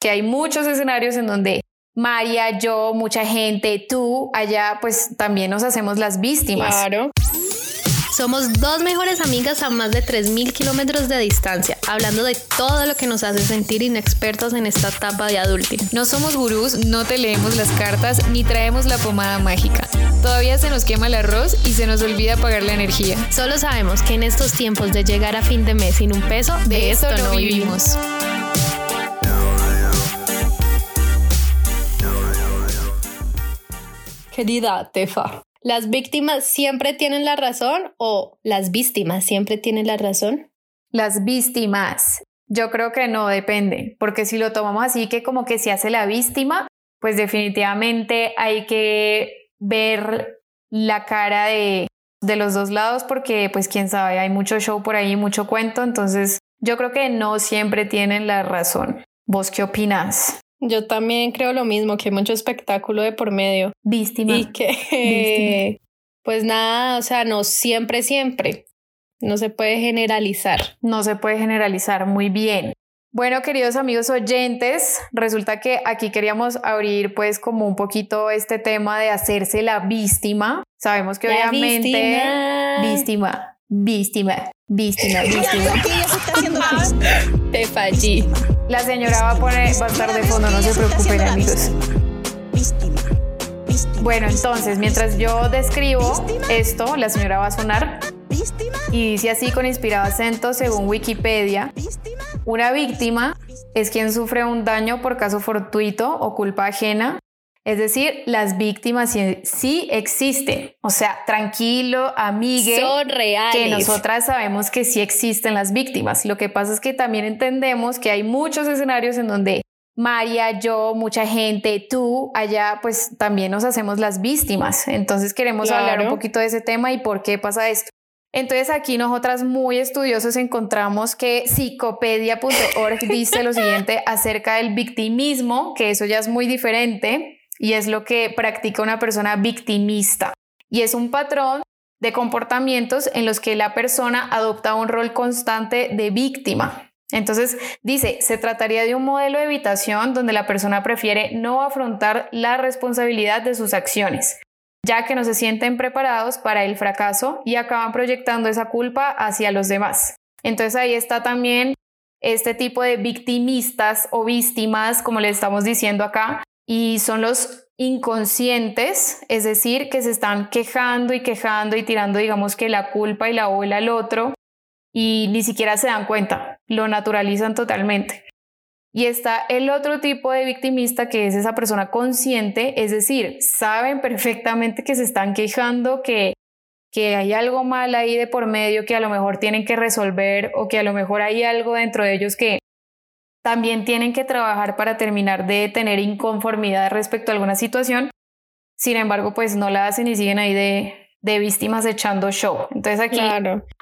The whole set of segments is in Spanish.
que hay muchos escenarios en donde María, yo, mucha gente, tú, allá, pues también nos hacemos las víctimas. Claro. Somos dos mejores amigas a más de 3.000 kilómetros de distancia, hablando de todo lo que nos hace sentir inexpertos en esta etapa de adulting. No somos gurús, no te leemos las cartas ni traemos la pomada mágica. Todavía se nos quema el arroz y se nos olvida pagar la energía. Solo sabemos que en estos tiempos de llegar a fin de mes sin un peso, de, esto, no vivimos. Querida Tefa, ¿las víctimas siempre tienen la razón o las víctimas siempre tienen la razón? Las víctimas. Yo creo que no depende, porque si lo tomamos así que como que se hace la víctima, pues definitivamente hay que ver la cara de, de los dos lados porque pues quién sabe, hay mucho show por ahí, mucho cuento, entonces yo creo que no siempre tienen la razón. ¿Vos qué opinas? Yo también creo lo mismo, que hay mucho espectáculo de por medio. Víctima. Y que, pues nada, o sea, no siempre, siempre. No se puede generalizar. No se puede generalizar muy bien. Bueno, queridos amigos oyentes, resulta que aquí queríamos abrir pues como un poquito este tema de hacerse la víctima. Sabemos que obviamente víctima, víctima, víctima, víctima. Te fallé. La señora va a poner, va a estar de fondo, no se preocupen amigos. Bueno, entonces, mientras yo describo esto, la señora va a sonar y dice así con inspirado acento según Wikipedia. Una víctima es quien sufre un daño por caso fortuito o culpa ajena es decir, las víctimas sí, existen. O sea, tranquilo, amigue. Son reales. Que nosotras sabemos que sí existen las víctimas. Lo que pasa es que también entendemos que hay muchos escenarios en donde María, yo, mucha gente, tú, allá, pues también nos hacemos las víctimas. Entonces queremos hablar un poquito de ese tema y por qué pasa esto. Entonces aquí nosotras muy estudiosos encontramos que psicopedia.org dice lo siguiente acerca del victimismo, que eso ya es muy diferente y es lo que practica una persona victimista. Y es un patrón de comportamientos en los que la persona adopta un rol constante de víctima. Entonces, dice, se trataría de un modelo de evitación donde la persona prefiere no afrontar la responsabilidad de sus acciones, ya que no se sienten preparados para el fracaso y acaban proyectando esa culpa hacia los demás. Entonces ahí está también este tipo de victimistas o víctimas, como le estamos diciendo acá, y son los inconscientes, es decir, que se están quejando y quejando y tirando, digamos que la culpa y la ola al otro y ni siquiera se dan cuenta, lo naturalizan totalmente. Y está el otro tipo de victimista que es esa persona consciente, es decir, saben perfectamente que se están quejando, que, que hay algo mal ahí de por medio que a lo mejor tienen que resolver o que a lo mejor hay algo dentro de ellos que también tienen que trabajar para terminar de tener inconformidad respecto a alguna situación. Sin embargo, pues no la hacen y siguen ahí de, de víctimas echando show. Entonces aquí,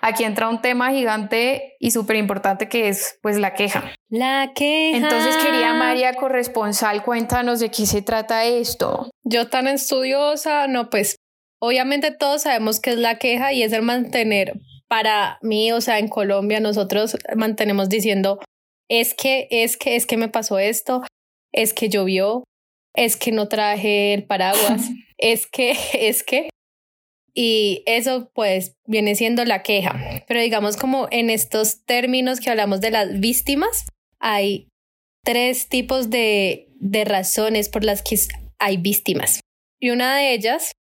aquí entra un tema gigante y súper importante que es pues la queja. La queja. Entonces quería María corresponsal, cuéntanos de qué se trata esto. Yo tan estudiosa, no pues obviamente todos sabemos que es la queja y es el mantener. Para mí, o sea, en Colombia nosotros mantenemos diciendo es que, es que, es que me pasó esto, es que llovió, es que no traje el paraguas, es que, es que. Y eso pues viene siendo la queja. Pero digamos como en estos términos que hablamos de las víctimas, hay tres tipos de, de razones por las que hay víctimas. Y una de ellas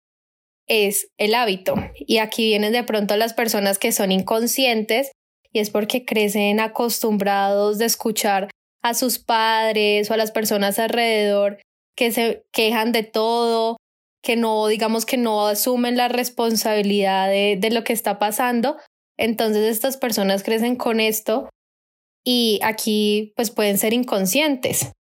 es el hábito. Y aquí vienen de pronto las personas que son inconscientes y es porque crecen acostumbrados de escuchar a sus padres o a las personas alrededor que se quejan de todo, que no, digamos que no asumen la responsabilidad de, de lo que está pasando. Entonces estas personas crecen con esto y aquí pues pueden ser inconscientes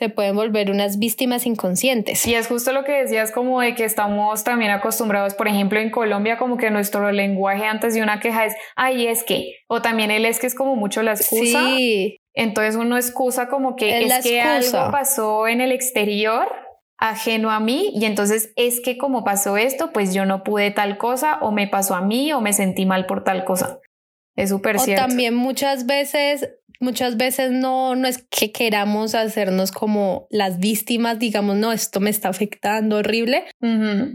se pueden volver unas víctimas inconscientes. Y es justo lo que decías como de que estamos también acostumbrados, por ejemplo, en Colombia como que nuestro lenguaje antes de una queja es, ay, es que, o también el es que es como mucho la excusa. Sí. Entonces uno excusa como que es, que algo pasó en el exterior ajeno a mí y entonces es que como pasó esto, pues yo no pude tal cosa o me pasó a mí o me sentí mal por tal cosa. Es súper cierto. O también muchas veces muchas veces no, no es que queramos hacernos como las víctimas, digamos, no, esto me está afectando horrible,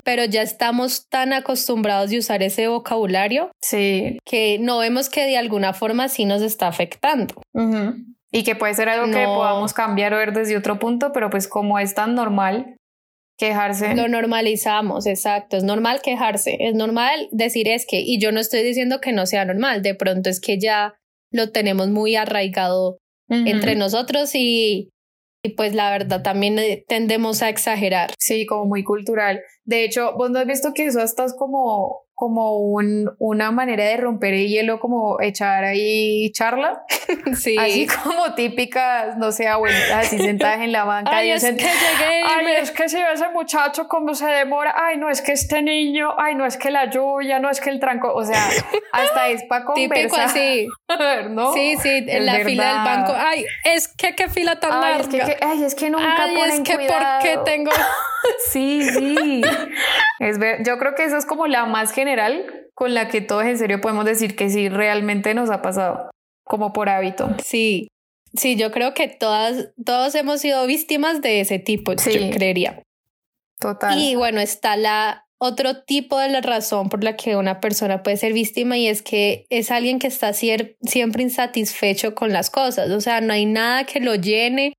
pero ya estamos tan acostumbrados de usar ese vocabulario sí. que no vemos que de alguna forma sí nos está afectando. Y que puede ser algo que podamos cambiar o ver desde otro punto, pero pues como es tan normal quejarse. Lo normalizamos, exacto. Es normal quejarse, es normal decir es que, y yo no estoy diciendo que no sea normal, de pronto es que ya lo tenemos muy arraigado entre nosotros y, y pues la verdad también eh, tendemos a exagerar. Sí, como muy cultural. De hecho, vos no has visto que eso hasta es como como un, una manera de romper el hielo, como echar ahí charla. Sí. Así como típicas, no sé, abuelitas así sentadas en la banca. Ay, es que llegué Ay, es que si ese muchacho cómo se demora. Ay, no, es que este niño. Ay, no, es que la lluvia, no, es que el tranco. O sea, hasta es para conversar. Típico así. ¿no? Sí, sí, en la fila del banco. Ay, es que qué fila tan ay, larga. Es que, ay, es que nunca ay, ponen es que cuidado. por qué tengo... sí, sí. Es ver, yo creo que eso es como la más general con la que todos en serio podemos decir que sí, realmente nos ha pasado, como por hábito. Sí, sí, yo creo que todas, todos hemos sido víctimas de ese tipo, Sí. yo creería. Total. Y bueno, está la otro tipo de la razón por la que una persona puede ser víctima y es que es alguien que está siempre insatisfecho con las cosas, o sea, no hay nada que lo llene,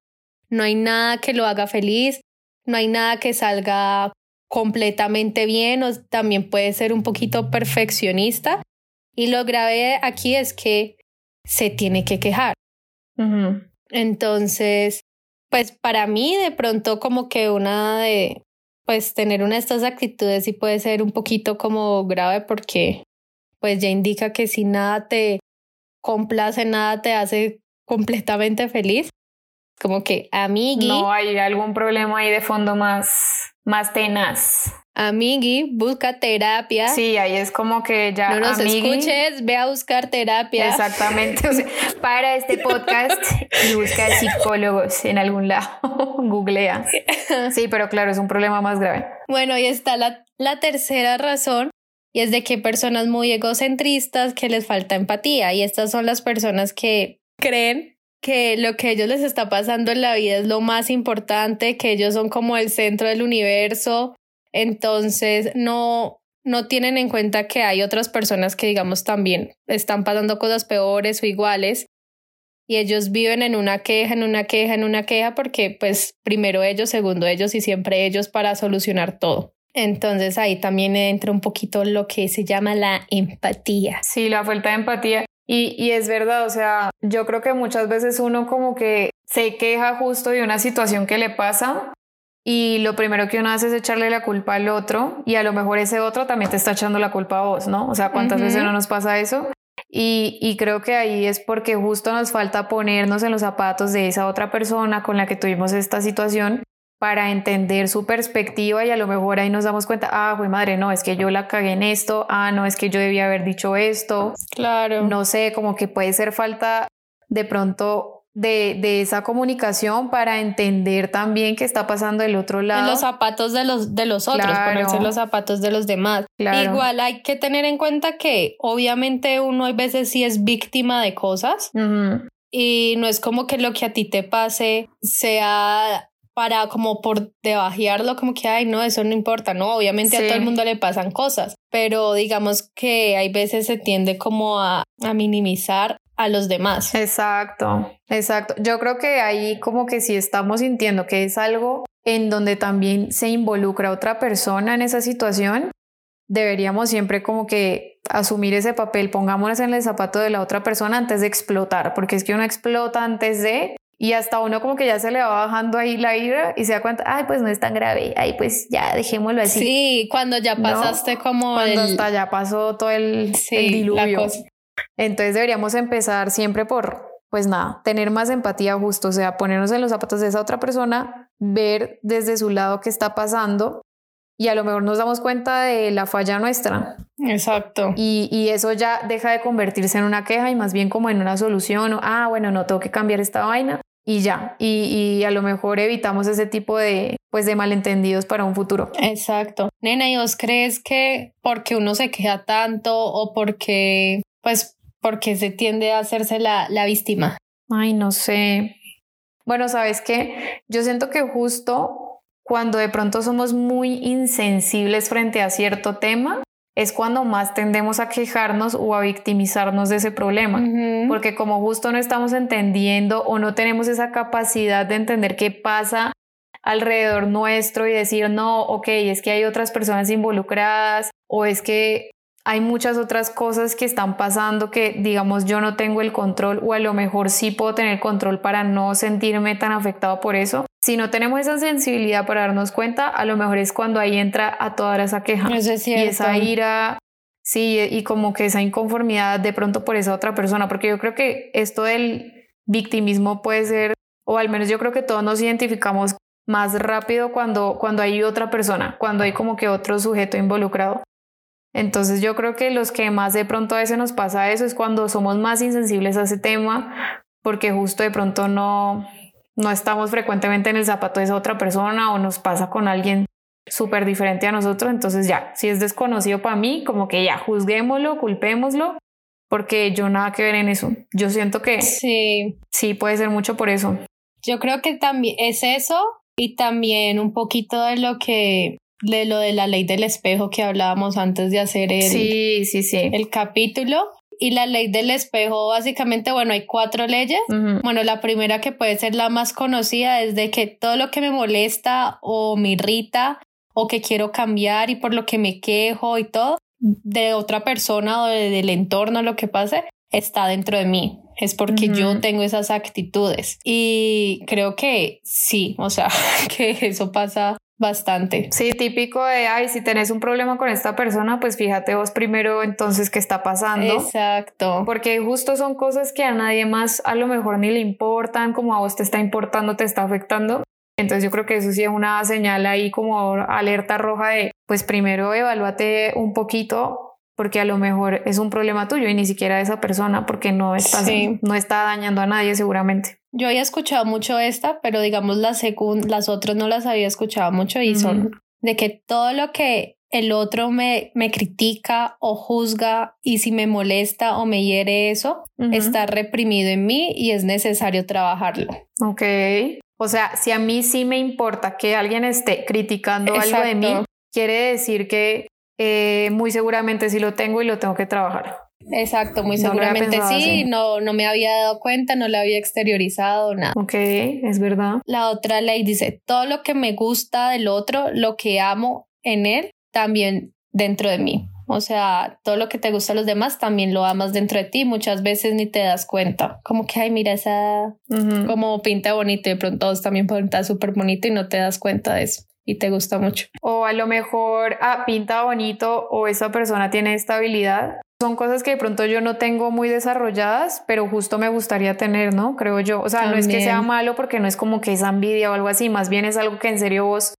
no hay nada que lo haga feliz, no hay nada que salga completamente bien o también puede ser un poquito perfeccionista y lo grave aquí es que se tiene que quejar. Entonces, pues para mí de pronto como que una de, pues tener una de estas actitudes sí puede ser un poquito como grave porque pues ya indica que si nada te complace, nada te hace completamente feliz, como que amigui, No hay algún problema ahí de fondo más, más tenaz. amigui, busca terapia. Sí, ahí es como que ya. No nos amigui, escuches, ve a buscar terapia. Exactamente. O sea, para este podcast y busca psicólogos en algún lado. Googlea. Sí, pero claro, es un problema más grave. Bueno, y está la, la tercera razón, y es de que hay personas muy egocentristas que les falta empatía, y estas son las personas que creen que lo que a ellos les está pasando en la vida es lo más importante, que ellos son como el centro del universo, entonces no, no tienen en cuenta que hay otras personas que digamos también están pasando cosas peores o iguales. Y ellos viven en una queja, en una queja, en una queja, porque pues primero ellos, segundo ellos y siempre ellos para solucionar todo. Entonces ahí también entra un poquito lo que se llama la empatía. Sí, la falta de empatía. Y, y es verdad, o sea, yo creo que muchas veces uno como que se queja justo de una situación que le pasa y lo primero que uno hace es echarle la culpa al otro y a lo mejor ese otro también te está echando la culpa a vos, ¿no? O sea, ¿cuántas veces no nos pasa eso? Y, y creo que ahí es porque justo nos falta ponernos en los zapatos de esa otra persona con la que tuvimos esta situación para entender su perspectiva y a lo mejor ahí nos damos cuenta, ah, güey madre, no, es que yo la cagué en esto, ah, no, es que yo debía haber dicho esto, Claro. no sé, como que puede ser falta de pronto de, de esa comunicación para entender también qué está pasando del otro En lado. los zapatos de los, de los otros, Claro. ponerse en los zapatos de los demás. Claro. Igual hay que tener en cuenta que obviamente uno a veces sí es víctima de cosas y no es como que lo que a ti te pase sea para como por debajearlo, como que, ay, no, eso no importa, no, obviamente Sí. a todo el mundo le pasan cosas, pero digamos que hay veces se tiende como a, a minimizar a los demás. Exacto, exacto. Yo creo que ahí como que si estamos sintiendo que es algo en donde también se involucra otra persona en esa situación, deberíamos siempre como que asumir ese papel, pongámonos en el zapato de la otra persona antes de explotar, porque es que uno explota antes de y hasta uno como que ya se le va bajando ahí la ira y se da cuenta, ay, pues no es tan grave, ay, pues ya dejémoslo así. Sí, cuando ya ¿No? pasaste como Cuando el... hasta ya pasó todo el, Sí, el diluvio. Entonces deberíamos empezar siempre por, pues nada, tener más empatía justo, o sea, ponernos en los zapatos de esa otra persona, ver desde su lado qué está pasando y a lo mejor nos damos cuenta de la falla nuestra Exacto. y, y eso ya deja de convertirse en una queja y más bien como en una solución o, ah, bueno, no tengo que cambiar esta vaina y ya, y, y a lo mejor evitamos ese tipo de, pues, de malentendidos para un futuro. Exacto. Nena, ¿y vos crees que porque uno se queja tanto o porque, pues, porque se tiende a hacerse la, la víctima? Ay, no sé. Bueno, sabes qué, yo siento que justo cuando de pronto somos muy insensibles frente a cierto tema, es cuando más tendemos a quejarnos o a victimizarnos de ese problema, porque como justo no estamos entendiendo o no tenemos esa capacidad de entender qué pasa alrededor nuestro y decir, no, ok, es que hay otras personas involucradas o es que hay muchas otras cosas que están pasando que, digamos, yo no tengo el control o a lo mejor sí puedo tener control para no sentirme tan afectado por eso. Si no tenemos esa sensibilidad para darnos cuenta, a lo mejor es cuando ahí entra a toda esa queja y esa ira, sí, y como que esa inconformidad de pronto por esa otra persona, porque yo creo que esto del victimismo puede ser, o al menos yo creo que todos nos identificamos más rápido cuando, cuando hay otra persona, cuando hay como que otro sujeto involucrado. Entonces yo creo que los que más de pronto a veces nos pasa eso es cuando somos más insensibles a ese tema, porque justo de pronto no, no estamos frecuentemente en el zapato de esa otra persona o nos pasa con alguien súper diferente a nosotros. Entonces ya, si es desconocido para mí, como que ya, juzguémoslo, culpémoslo, porque yo nada que ver en eso. Yo siento que sí, sí puede ser mucho por eso. Yo creo que también es eso y también un poquito de lo que de lo de la ley del espejo que hablábamos antes de hacer el, sí, sí, sí. el capítulo. Y la ley del espejo, básicamente, bueno, hay cuatro leyes. Bueno, la primera que puede ser la más conocida es de que todo lo que me molesta o me irrita o que quiero cambiar y por lo que me quejo y todo de otra persona o del entorno, lo que pase, está dentro de mí. Es porque yo tengo esas actitudes. Y creo que sí, o sea, que eso pasa Bastante. Sí, típico de, ay, si tenés un problema con esta persona, pues fíjate vos primero entonces qué está pasando. Exacto. Porque justo son cosas que a nadie más a lo mejor ni le importan, como a vos te está importando, te está afectando. Entonces yo creo que eso sí es una señal ahí como alerta roja de, pues primero evalúate un poquito porque a lo mejor es un problema tuyo y ni siquiera de esa persona porque no está, no está dañando a nadie seguramente. Yo había escuchado mucho esta, pero digamos las, las otras no las había escuchado mucho y son de que todo lo que el otro me, me critica o juzga y si me molesta o me hiere eso, está reprimido en mí y es necesario trabajarlo. Ok. O sea, si a mí sí me importa que alguien esté criticando algo de mí, quiere decir que eh, muy seguramente sí lo tengo y lo tengo que trabajar. Exacto, muy seguramente sí, no, no me había dado cuenta, no lo había exteriorizado, nada. Ok, es verdad. La otra ley dice, todo lo que me gusta del otro, lo que amo en él, también dentro de mí. O sea, todo lo que te gusta a los demás también lo amas dentro de ti. Muchas veces ni te das cuenta. Como que, ay, mira esa, como pinta bonito y de pronto todos también pinta súper bonito y no te das cuenta de eso y te gusta mucho. O a lo mejor, ah, pinta bonito o esa persona tiene estabilidad son cosas que de pronto yo no tengo muy desarrolladas, pero justo me gustaría tener, ¿no? Creo yo. O sea, no es que sea malo porque no es como que es envidia o algo así, más bien es algo que en serio vos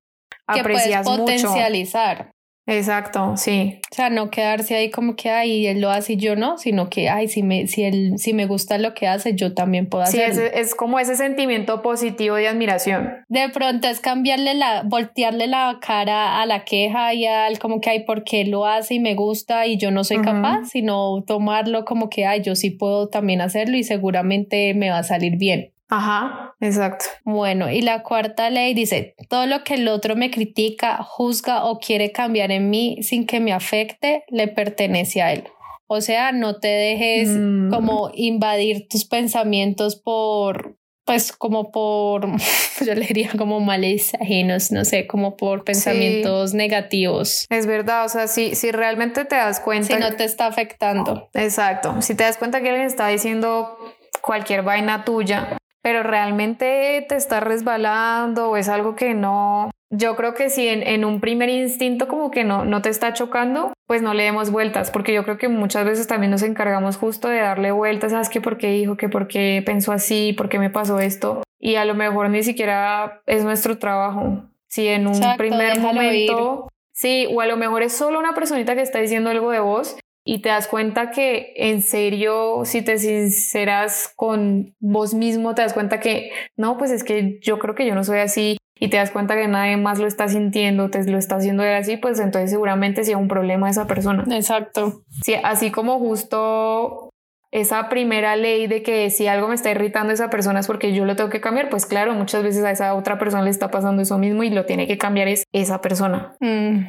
aprecias que puedes potencializar. Exacto, sí. O sea, no quedarse ahí como que, ay, él lo hace y yo no, sino que, ay, si me, si él, si me gusta lo que hace, yo también puedo hacerlo. Sí, es, es, como ese sentimiento positivo de admiración. De pronto es cambiarle la, voltearle la cara a la queja y al como que, ay, porque lo hace y me gusta y yo no soy capaz, sino tomarlo como que, ay, yo sí puedo también hacerlo y seguramente me va a salir bien. Ajá, exacto. Bueno, y la cuarta ley dice, todo lo que el otro me critica, juzga o quiere cambiar en mí sin que me afecte, le pertenece a él. O sea, no te dejes mm. como invadir tus pensamientos por, pues como por, yo le diría como males ajenos, no sé, como por pensamientos negativos. Es verdad, o sea, si, si realmente te das cuenta... Si no te está afectando. Exacto, si te das cuenta que alguien está diciendo cualquier vaina tuya, pero realmente te está resbalando o es algo que no, yo creo que si en, un primer instinto como que no, no te está chocando, pues no le demos vueltas, porque yo creo que muchas veces también nos encargamos justo de darle vueltas, ¿sabes qué? ¿Por qué dijo? ¿Qué por qué pensó así? ¿Por qué me pasó esto? Y a lo mejor ni siquiera es nuestro trabajo. Si en un primer momento... Sí, o a lo mejor es solo una personita que está diciendo algo de vos y te das cuenta que en serio, si te sinceras con vos mismo, te das cuenta que no, pues es que yo creo que yo no soy así y te das cuenta que nadie más lo está sintiendo, te lo está haciendo de así, pues entonces seguramente sí hay un problema esa persona. Exacto. Sí, así como justo esa primera ley de que si algo me está irritando a esa persona es porque yo lo tengo que cambiar, pues claro, muchas veces a esa otra persona le está pasando eso mismo y lo tiene que cambiar es esa persona. Mm,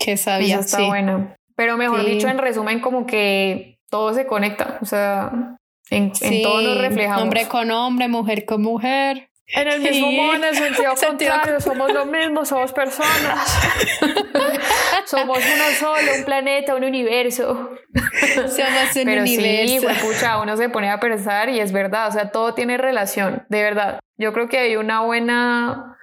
qué sabía. Eso está bueno. Pero mejor dicho, en resumen, como que todo se conecta, o sea, en, en todo nos reflejamos. Hombre con hombre, mujer con mujer. En el mismo modo, en el sentido contrario, somos lo mismo, somos personas. somos uno solo, un planeta, un universo. Somos un Pero universo. sí, pucha, uno se pone a pensar y es verdad, o sea, todo tiene relación, de verdad. Yo creo que hay una buena,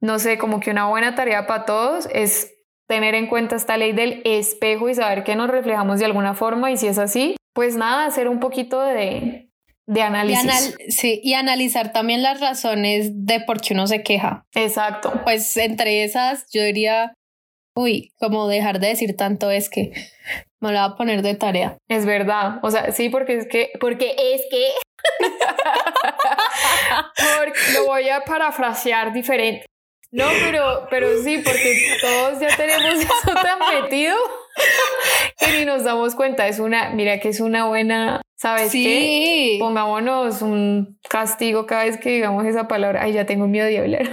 no sé, como que una buena tarea para todos es tener en cuenta esta ley del espejo y saber que nos reflejamos de alguna forma y si es así, pues nada, hacer un poquito de, de análisis. Y sí, y analizar también las razones de por qué uno se queja. Exacto. Pues entre esas, yo diría, uy, como dejar de decir tanto es que me lo voy a poner de tarea. Es verdad. O sea, sí, porque es que, porque es que. porque lo voy a parafrasear diferente. No, pero, pero sí, porque todos ya tenemos eso tan metido que ni nos damos cuenta. Es una, mira que es una buena, ¿sabes Sí. qué? Pongámonos un castigo cada vez que digamos esa palabra. Ay, ya tengo miedo de hablar.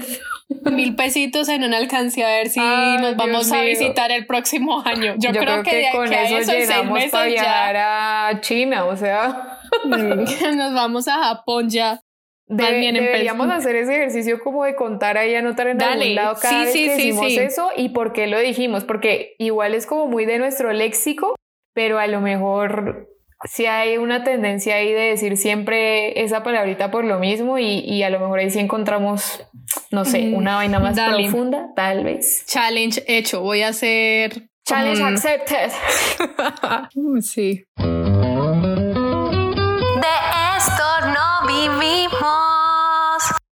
Mil pesitos en un alcance a ver si Ay, nos vamos Dios a mío. visitar el próximo año. Yo, creo, que, de con aquí a eso llegamos para viajar ya a China, o sea. nos vamos a Japón ya. Debe- bien deberíamos hacer ese ejercicio como de contar ahí, anotar en Dale. algún lado cada Sí, vez sí, que sí, eso y por qué lo dijimos, porque igual es como muy de nuestro léxico, pero a lo mejor sí hay una tendencia ahí de decir siempre esa palabrita por lo mismo y, y a lo mejor ahí sí encontramos, no sé, una vaina más dale. profunda, tal vez. Challenge hecho. Voy a hacer. Challenge Mm. accepted. sí.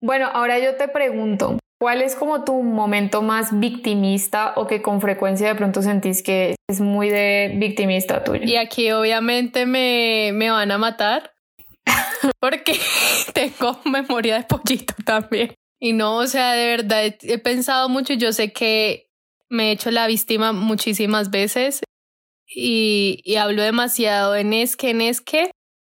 Bueno, ahora yo te pregunto, ¿cuál es como tu momento más victimista o que con frecuencia de pronto sentís que es muy de victimista tuyo? Y aquí obviamente me, me van a matar porque tengo memoria de pollito también. Y no, o sea, de verdad he, he pensado mucho y yo sé que me he hecho la víctima muchísimas veces y, y hablo demasiado en es que, en es que,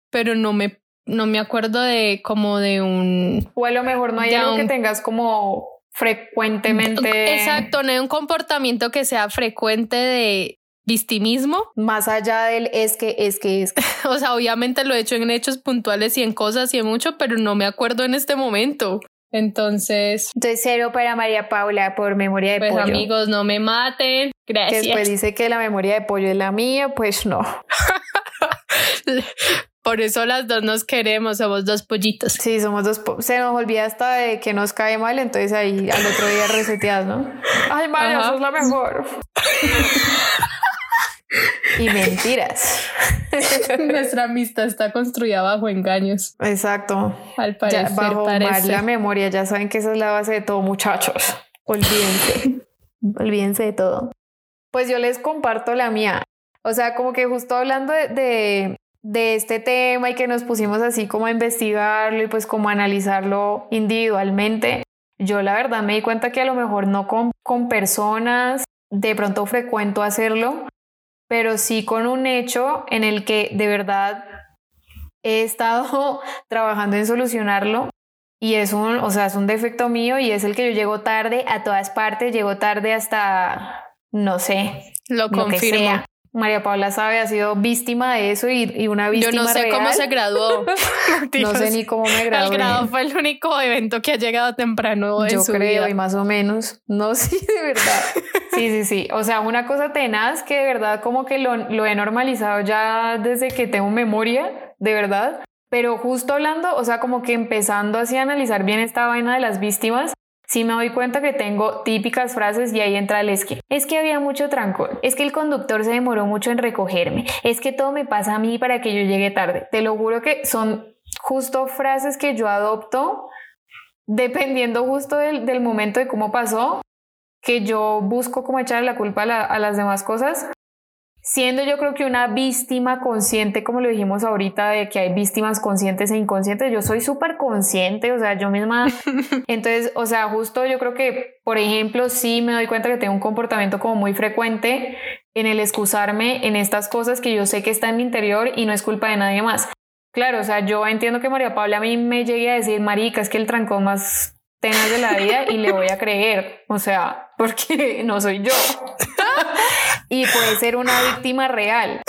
pero no me, no me acuerdo de como de un... O a lo mejor no hay algo que tengas como frecuentemente. Exacto, no hay un comportamiento que sea frecuente de victimismo, Más allá del es que, es que, es que. O sea, obviamente lo he hecho en hechos puntuales y en cosas y en mucho, pero no me acuerdo en este momento. Entonces, Entonces, cero para María Paula por memoria de pues pollo. amigos, no me maten. que Gracias. después dice que la memoria de pollo es la mía, pues no. Por eso las dos nos queremos, somos dos pollitos. Sí, somos dos. po- Se nos olvida hasta de que nos cae mal, entonces ahí al otro día reseteas, ¿no? Ay, María, sos la mejor. y mentiras. Nuestra amistad está construida bajo engaños, Exacto. al Ya, parecer. bajo parece. mal la memoria, ya saben que esa es la base de todo, muchachos. Olvídense. Olvídense de todo. Pues yo les comparto la mía. O sea, como que justo hablando de, de, de este tema y que nos pusimos así como a investigarlo y pues como a analizarlo individualmente, yo la verdad me di cuenta que a lo mejor no con, con personas, de pronto frecuento hacerlo, pero sí con un hecho en el que de verdad he estado trabajando en solucionarlo y es un, o sea, es un defecto mío y es el que yo llego tarde a todas partes, llego tarde hasta, no sé, Lo lo que confirmo. sea. María Paula sabe, ha sido víctima de eso y, y una Yo víctima no sé cómo se graduó. No sé ni cómo me gradué. El grado fue el único evento que ha llegado temprano en Yo su creo, vida. y más o menos. No, sí, de verdad. Sí, sí, sí. O sea, una cosa tenaz que de verdad como que lo, lo he normalizado ya desde que tengo memoria, de verdad. Pero justo hablando, o sea, como que empezando así a analizar bien esta vaina de las víctimas, sí me doy cuenta que tengo típicas frases y ahí entra el es que. Es que había mucho trancón. Es que el conductor se demoró mucho en recogerme. Es que todo me pasa a mí para que yo llegue tarde. Te lo juro que son justo frases que yo adopto dependiendo justo del, del momento de cómo pasó, que yo busco como echarle la culpa a, a las demás cosas, siendo yo creo que una víctima consciente, como lo dijimos ahorita, de que hay víctimas conscientes e inconscientes, yo soy súper consciente, o sea, yo misma, entonces, o sea, justo yo creo que, por ejemplo, sí me doy cuenta que tengo un comportamiento como muy frecuente en el excusarme en estas cosas que yo sé que está en mi interior y no es culpa de nadie más. claro, o sea, yo entiendo que María Paula a mí me llegue a decir, marica, es que el trancón más tenaz de la vida y le voy a creer, o sea, porque no soy yo. y puede ser una víctima real.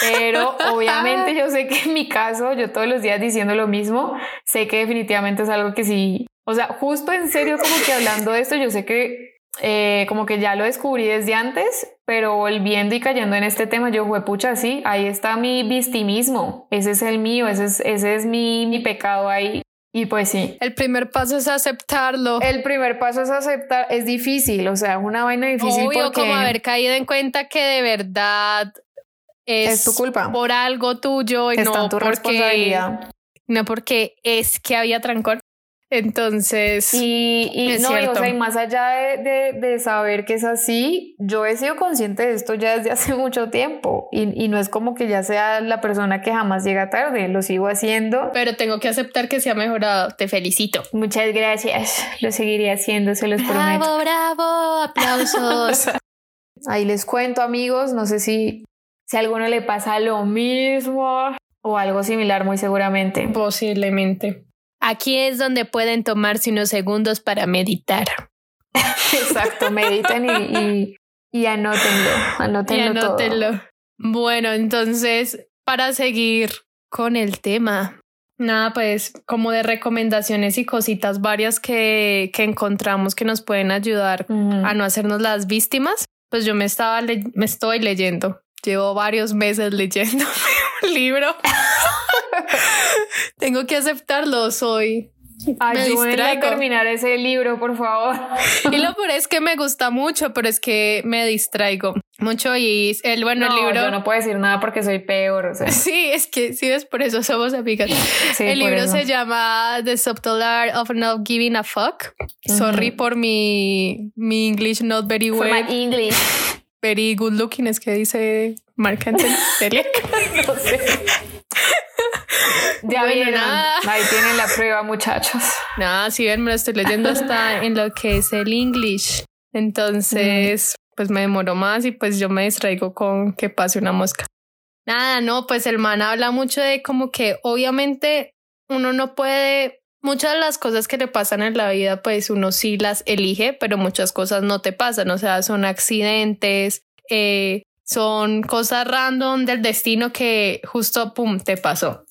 Pero obviamente yo sé que en mi caso, yo todos los días diciendo lo mismo, sé que definitivamente es algo que sí, o sea, justo en serio como que hablando de esto, yo sé que eh, como que ya lo descubrí desde antes, pero volviendo y cayendo en este tema, yo fue pucha, sí, ahí está mi victimismo, ese es el mío, ese es, ese es mi, mi pecado ahí. Y pues sí. El primer paso es aceptarlo. El primer paso es aceptar, es difícil, o sea, una vaina difícil. Obvio, porque como haber caído en cuenta que de verdad es, Es tu culpa. por algo tuyo y está no tu porque, responsabilidad. no porque es que había trancón. Entonces, Y, y Es no, y, o sea, y más allá de, de, de saber que es así, yo he sido consciente de esto ya desde hace mucho tiempo y, y no es como que ya sea la persona que jamás llega tarde, lo sigo haciendo. pero tengo que aceptar que se ha mejorado. Te felicito. Muchas gracias, lo seguiré haciendo, se los prometo. Bravo, bravo, aplausos. Ahí les cuento, amigos, no sé si, si a alguno le pasa lo mismo o algo similar, muy seguramente. Posiblemente. Aquí es donde pueden tomarse unos segundos para meditar. Exacto, mediten y, y, y anótenlo, Y anótenlo, todo. Bueno, entonces, para seguir con el tema, nada, pues como de recomendaciones y cositas varias que, que encontramos que nos pueden ayudar a no hacernos las víctimas, pues yo me estaba me estoy leyendo. Llevo varios meses leyendo un libro. Tengo que aceptarlo, soy. Me Ayúdenme a terminar ese libro, por favor. Y lo peor es que me gusta mucho, pero es que me distraigo mucho y el bueno no, el libro. yo no puedo decir nada porque soy peor. O sea, Sí, es que sí, es por eso somos amigas. sí, el libro eso. se llama The Subtle Art of Not Giving a Fuck. Sorry por mi, mi English not very For well, my English. very good looking, es que dice Mark Anthony. No sé. Ya Bueno, vieron. nada. Ahí tienen la prueba, muchachos. Nada, si ven, me lo estoy leyendo hasta en lo que es el English. Entonces, pues me demoró más y pues yo me distraigo con que pase una mosca. Nada, no, pues el man habla mucho de como que obviamente uno no puede, muchas de las cosas que le pasan en la vida, pues uno sí las elige, pero muchas cosas no te pasan, o sea, son accidentes, eh, son cosas random del destino que justo, pum, te pasó.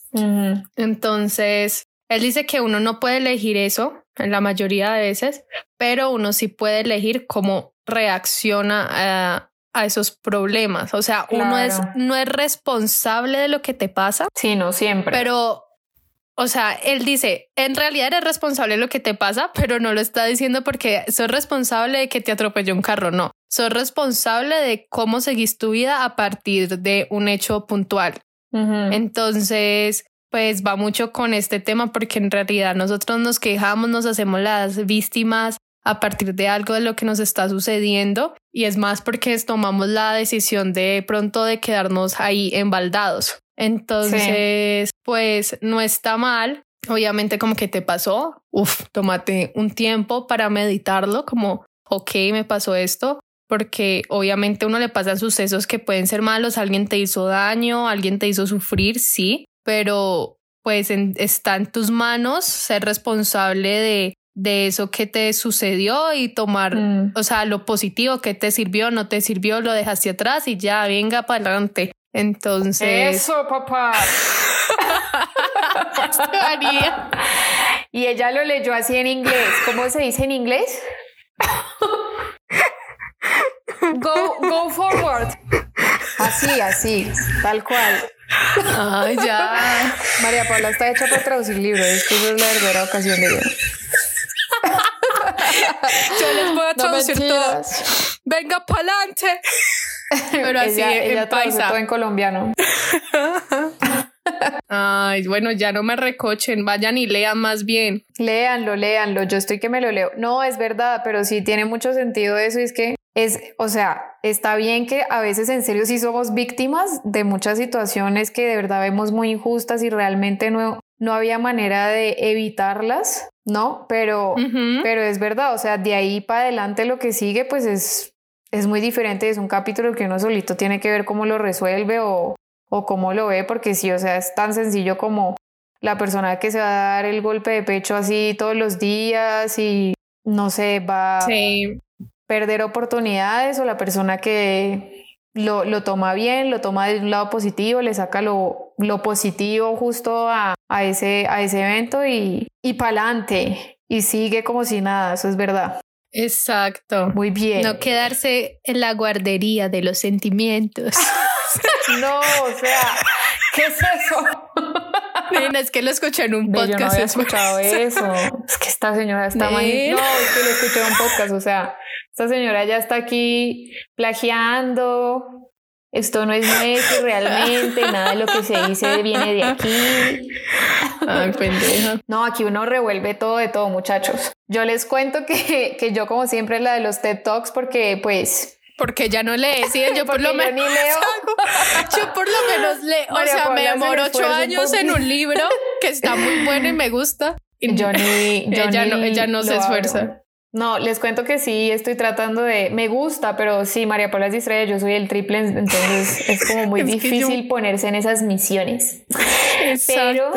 Entonces, él dice que uno no puede elegir eso en la mayoría de veces, pero uno sí puede elegir cómo reacciona a, a esos problemas. O sea, uno es, no es responsable de lo que te pasa, Sí, no siempre. pero, o sea, él dice, en realidad eres responsable de lo que te pasa, pero no lo está diciendo porque sos responsable de que te atropelló un carro, no. Sos responsable de cómo seguís tu vida a partir de un hecho puntual. Entonces, pues va mucho con este tema porque en realidad nosotros nos quejamos, nos hacemos las víctimas a partir de algo de lo que nos está sucediendo y es más porque tomamos la decisión de pronto de quedarnos ahí embaldados. Entonces, pues no está mal. Obviamente como que te pasó, uf, tómate un tiempo para meditarlo como, ok, me pasó esto, porque obviamente a uno le pasan sucesos que pueden ser malos, alguien te hizo daño, alguien te hizo sufrir, sí, pero pues en- está en tus manos ser responsable de, de eso que te sucedió y tomar, Mm. o sea, lo positivo que te sirvió, no te sirvió, lo dejaste atrás y ya, venga para adelante. Entonces, Eso, papá. Y ella lo leyó así en inglés. ¿Cómo se dice en inglés? Go, forward. Así, así, tal cual. Ay, ya. María Paula está hecha para traducir libros. Es que eso es la verdadera ocasión de ella. Yo les voy a No traducir todo. mentiras. Venga pa'lante. Pero así ella, en ella paisa. todo en colombiano. Ay, bueno, ya no me recochen, vayan y lean más bien. Léanlo, léanlo. Yo estoy que me lo leo. No, es verdad, pero sí tiene mucho sentido eso. y Es que es, o sea, está bien que a veces en serio sí somos víctimas de muchas situaciones que de verdad vemos muy injustas y realmente no, no había manera de evitarlas, ¿no? Pero, pero es verdad, o sea, de ahí para adelante lo que sigue, pues es, es muy diferente. Es un capítulo que uno solito tiene que ver cómo lo resuelve o, o cómo lo ve, porque sí, o sea, es tan sencillo como la persona que se va a dar el golpe de pecho así todos los días y no sé, va a perder oportunidades o la persona que lo, lo, toma bien, lo toma de un lado positivo, le saca lo, lo positivo justo a, a, ese, a ese evento y, y para adelante y sigue como si nada, eso es verdad. Exacto. Muy bien. No quedarse en la guardería de los sentimientos. no, o sea, ¿qué es eso? Es que lo escuché en un podcast. Yo no había escuchado eso. Es que esta señora está mal. No, es que lo escuché en un podcast. O sea, esta señora ya está aquí plagiando. Esto no es nuestro realmente, nada de lo que se dice viene de aquí. Ay. No, aquí uno revuelve todo de todo, muchachos. Yo les cuento que, que yo, como siempre, la de los TED Talks, porque pues porque ya no lee, sí, yo por lo menos leo. yo por lo menos leo, o sea, me demoro ocho años en un libro que está muy bueno y me gusta. Y yo ni, yo ella, no, ella no se esfuerza. No, les cuento que sí, estoy tratando de, me gusta, pero sí, María Paula es distraída, yo soy el triple, entonces es como muy difícil ponerse en esas misiones. Pero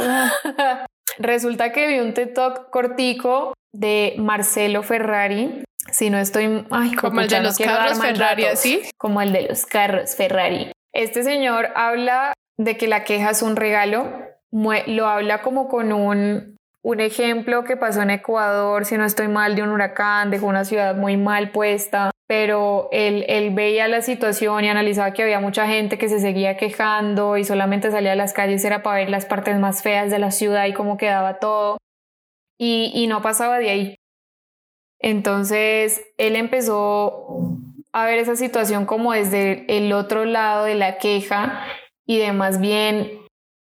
resulta que vi un TED Talk cortico de Marcelo Ferrari, si no estoy, ay, como el de los carros Ferrari, ¿sí? Como el de los carros Ferrari. Este señor habla de que la queja es un regalo, lo habla como con un, un ejemplo que pasó en Ecuador, si no estoy mal, de un huracán, dejó una ciudad muy mal puesta, pero él, él veía la situación y analizaba que había mucha gente que se seguía quejando y solamente salía a las calles era para ver las partes más feas de la ciudad y cómo quedaba todo. Y, y no pasaba de ahí. Entonces, él empezó a ver esa situación como desde el otro lado de la queja y de más bien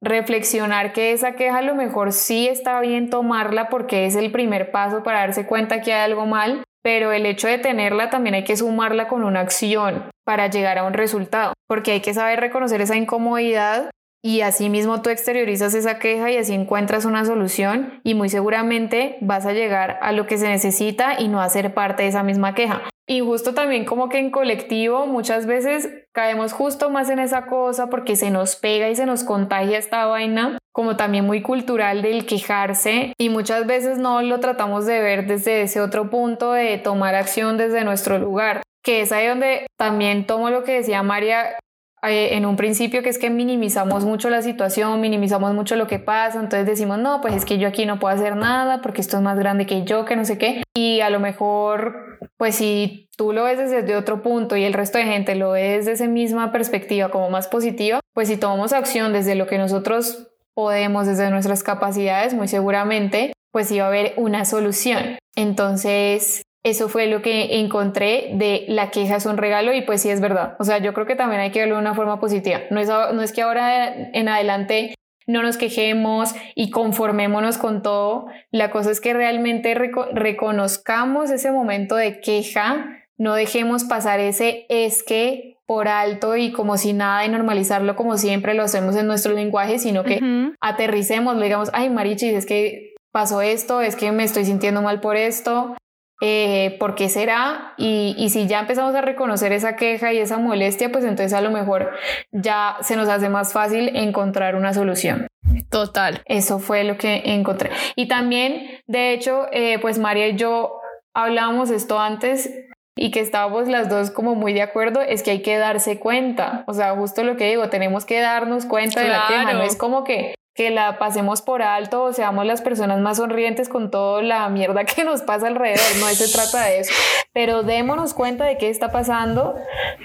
reflexionar que esa queja a lo mejor sí está bien tomarla porque es el primer paso para darse cuenta que hay algo mal, pero el hecho de tenerla también hay que sumarla con una acción para llegar a un resultado, porque hay que saber reconocer esa incomodidad y así mismo tú exteriorizas esa queja y así encuentras una solución y muy seguramente vas a llegar a lo que se necesita y no a ser parte de esa misma queja. Y justo también como que en colectivo muchas veces caemos justo más en esa cosa porque se nos pega y se nos contagia esta vaina, como también muy cultural del quejarse y muchas veces no lo tratamos de ver desde ese otro punto de tomar acción desde nuestro lugar que es ahí donde también tomo lo que decía María eh, en un principio que es que minimizamos mucho la situación, minimizamos mucho lo que pasa, entonces decimos, no, pues es que yo aquí no puedo hacer nada porque esto es más grande que yo, que no sé qué. Y a lo mejor, pues si tú lo ves desde otro punto y el resto de gente lo ve desde esa misma perspectiva como más positiva, pues si tomamos acción desde lo que nosotros podemos, desde nuestras capacidades, muy seguramente, pues iba a haber una solución. Entonces, eso fue lo que encontré de la queja es un regalo y pues sí es verdad. O sea, yo creo que también hay que verlo de una forma positiva. No es, no es que ahora en adelante no nos quejemos y conformémonos con todo. La cosa es que realmente reconozcamos ese momento de queja, no dejemos pasar ese es que por alto y como si nada y normalizarlo como siempre lo hacemos en nuestro lenguaje, sino que aterricemos, le digamos, ay Marichi, es que pasó esto, es que me estoy sintiendo mal por esto, eh, por qué será y, y, si ya empezamos a reconocer esa queja y esa molestia, pues entonces a lo mejor ya se nos hace más fácil encontrar una solución. Total. Eso fue lo que encontré. Y también, de hecho, eh, pues María y yo hablábamos esto antes y que estábamos las dos como muy de acuerdo, es que hay que darse cuenta. O sea, justo lo que digo, tenemos que darnos cuenta de la queja. No es como que que la pasemos por alto o seamos las personas más sonrientes con toda la mierda que nos pasa alrededor, no se trata de eso, pero démonos cuenta de qué está pasando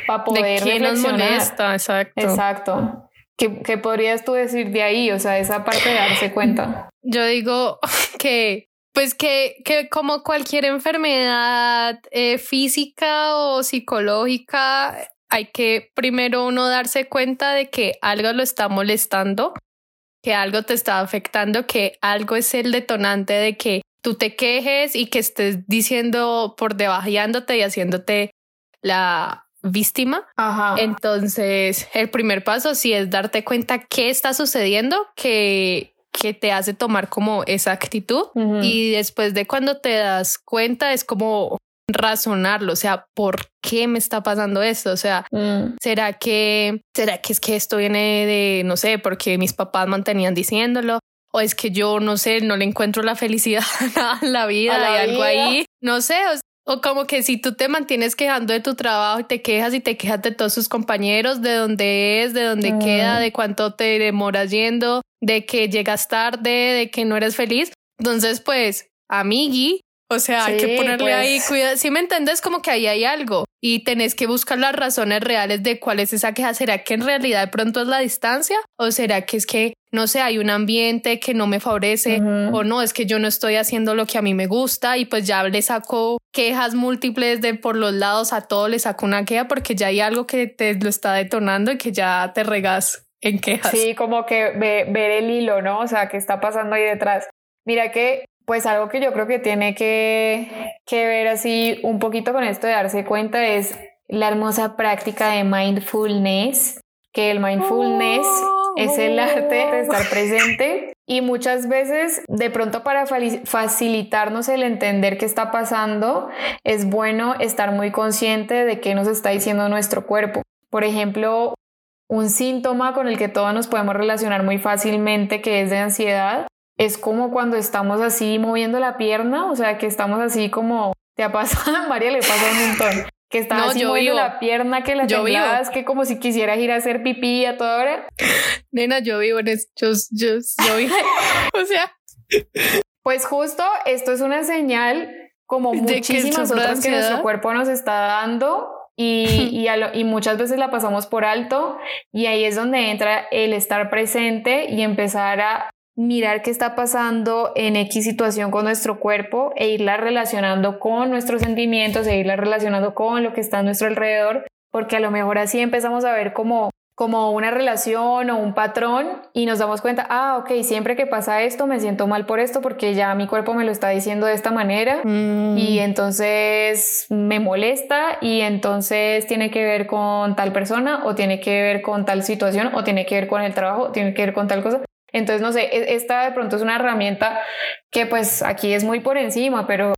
para poder de nos molesta, exacto. Exacto. ¿Qué, ¿Qué, podrías tú decir de ahí? O sea, esa parte de darse cuenta. Yo digo que, pues que, que como cualquier enfermedad eh, física o psicológica, hay que primero uno darse cuenta de que algo lo está molestando que algo te está afectando, que algo es el detonante de que tú te quejes y que estés diciendo por debajeándote y haciéndote la víctima. Entonces, el primer paso sí es darte cuenta qué está sucediendo, que que te hace tomar como esa actitud. Y después de cuando te das cuenta es como razonarlo, o sea, ¿por qué me está pasando esto? O sea, Mm. ¿será que, será que es que esto viene de, no sé, porque mis papás mantenían diciéndolo? O es que yo, no sé, no le encuentro la felicidad a la vida, A la hay algo ahí, no sé, o, o como que si tú te mantienes quejando de tu trabajo y te quejas y te quejas de todos sus compañeros, de dónde es, de dónde Mm. queda, de cuánto te demoras yendo, de que llegas tarde, de que no eres feliz, entonces pues, amigui, o sea, hay que ponerle ahí pues. cuidado. Si me entiendes, como que ahí hay algo y tenés que buscar las razones reales de cuál es esa queja. ¿Será que en realidad de pronto es la distancia? ¿O será que es que, no sé, hay un ambiente que no me favorece? O no, es que yo no estoy haciendo lo que a mí me gusta y pues ya le saco quejas múltiples de por los lados, a todo le saco una queja porque ya hay algo que te lo está detonando y que ya te regas en quejas. Sí, como que ve- ver el hilo, ¿no? O sea, qué está pasando ahí detrás. Mira que, pues algo que yo creo que tiene que, que ver así un poquito con esto de darse cuenta es la hermosa práctica de mindfulness, que el mindfulness es el arte de estar presente y muchas veces de pronto para facilitarnos el entender qué está pasando es bueno estar muy consciente de qué nos está diciendo nuestro cuerpo. Por ejemplo, un síntoma con el que todos nos podemos relacionar muy fácilmente, que es de ansiedad, es como cuando estamos así moviendo la pierna, o sea, que estamos así como, te ha pasado, María le pasa un montón, que estás No, así yo moviendo vivo. la pierna, que la tembladas, que como si quisieras ir a hacer pipí a toda hora. Nena, yo vivo en esto, yo, yo, yo vivo. o sea, Pues justo esto es una señal como ¿De que muchísimas otras que nuestro cuerpo nos está dando y, y, lo- y muchas veces la pasamos por alto y ahí es donde entra el estar presente y empezar a mirar qué está pasando en X situación con nuestro cuerpo e irla relacionando con nuestros sentimientos e irla relacionando con lo que está a nuestro alrededor porque a lo mejor así empezamos a ver como como una relación o un patrón y nos damos cuenta, ah, ok, siempre que pasa esto me siento mal por esto porque ya mi cuerpo me lo está diciendo de esta manera mm, y entonces me molesta y entonces tiene que ver con tal persona o tiene que ver con tal situación o tiene que ver con el trabajo o tiene que ver con tal cosa. Entonces, no sé, e- esta de pronto es una herramienta que pues aquí es muy por encima, pero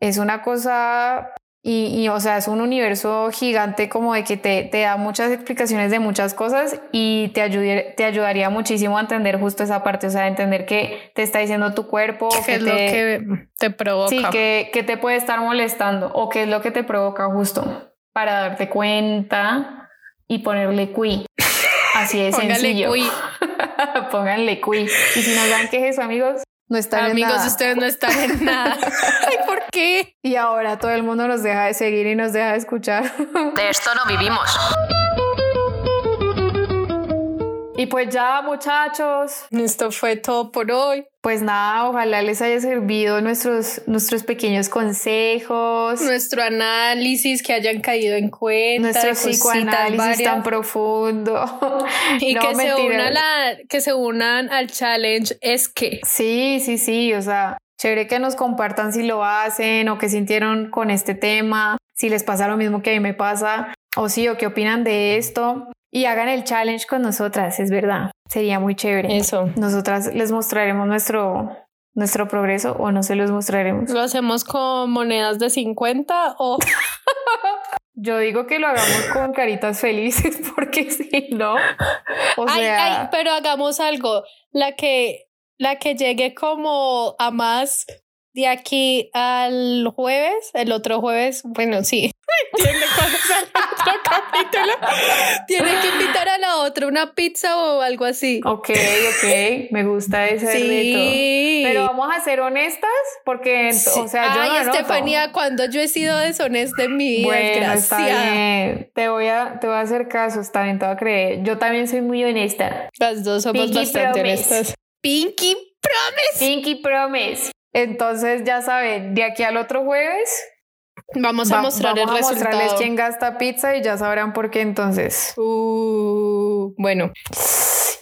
es una cosa y, y, o sea, es un universo gigante como de que te, te da muchas explicaciones de muchas cosas y te, ayude- te ayudaría muchísimo a entender justo esa parte, o sea, entender qué te está diciendo tu cuerpo, ¿Qué que es lo te, que te provoca? sí, que, que te puede estar molestando o qué es lo que te provoca justo para darte cuenta y ponerle qui. Así de Póngale sencillo. Pónganle qui. Y si no saben qué es eso, amigos, no están en Amigos, nada. ustedes no están en nada. Ay, ¿por qué? Y ahora todo el mundo nos deja de seguir y nos deja de escuchar. De esto no vivimos. Y pues ya, muchachos, Esto fue todo por hoy. pues nada, ojalá les haya servido nuestros, nuestros pequeños consejos, Nuestro análisis que hayan caído en cuenta. nuestro psicoanálisis varias. tan profundo. Y No, que, se una la, que se unan al challenge es que Sí, sí, sí, o sea, chévere que nos compartan si lo hacen o qué sintieron con este tema, si les pasa lo mismo que a mí me pasa, o sí, o qué opinan de esto. Y hagan el challenge con nosotras, es verdad, sería muy chévere. eso. Nosotras les mostraremos nuestro, nuestro progreso o no se los mostraremos. ¿Lo hacemos con monedas de 50 o Yo digo que lo hagamos con caritas felices porque si no, o Ay, sea, ay, pero hagamos algo. La que, la que llegue como a más de aquí al jueves, el otro jueves, bueno, sí. Entiende cuándo sale otro capítulo. Tiene que invitar a la otra una pizza o algo así. ok, ok, me gusta ese reto. Sí. Pero vamos a ser honestas porque, Sí. o sea, yo Ay, no. Estefanía, cuando yo he sido deshonesta en mi vida, Bueno, está desgraciada. bien. Te voy a, te voy a hacer caso, está bien, te voy a creer. Yo también soy muy honesta. Las dos somos Pinky bastante promise. honestas. Pinky Promise. Pinky Promise. Entonces, ya saben, de aquí al otro jueves Vamos a va- mostrar vamos el a mostrarles quién gasta pizza y ya sabrán por qué entonces. Uh, bueno,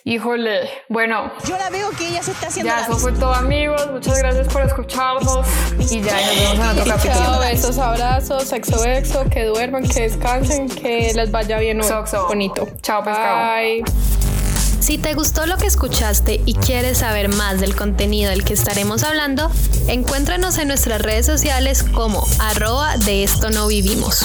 Híjole, bueno, Yo la veo que ella se está haciendo ya la eso fue todo amigos. Muchas gracias por escucharnos y ya nos vemos en otro capítulo. chao, besos, abrazos, sexo, sexo, que duerman, que descansen, que les vaya bien hoy. Soxo. bonito. Chao, pescado. Bye. Si te gustó lo que escuchaste y quieres saber más del contenido del que estaremos hablando, encuéntranos en nuestras redes sociales como arroba de esto no vivimos.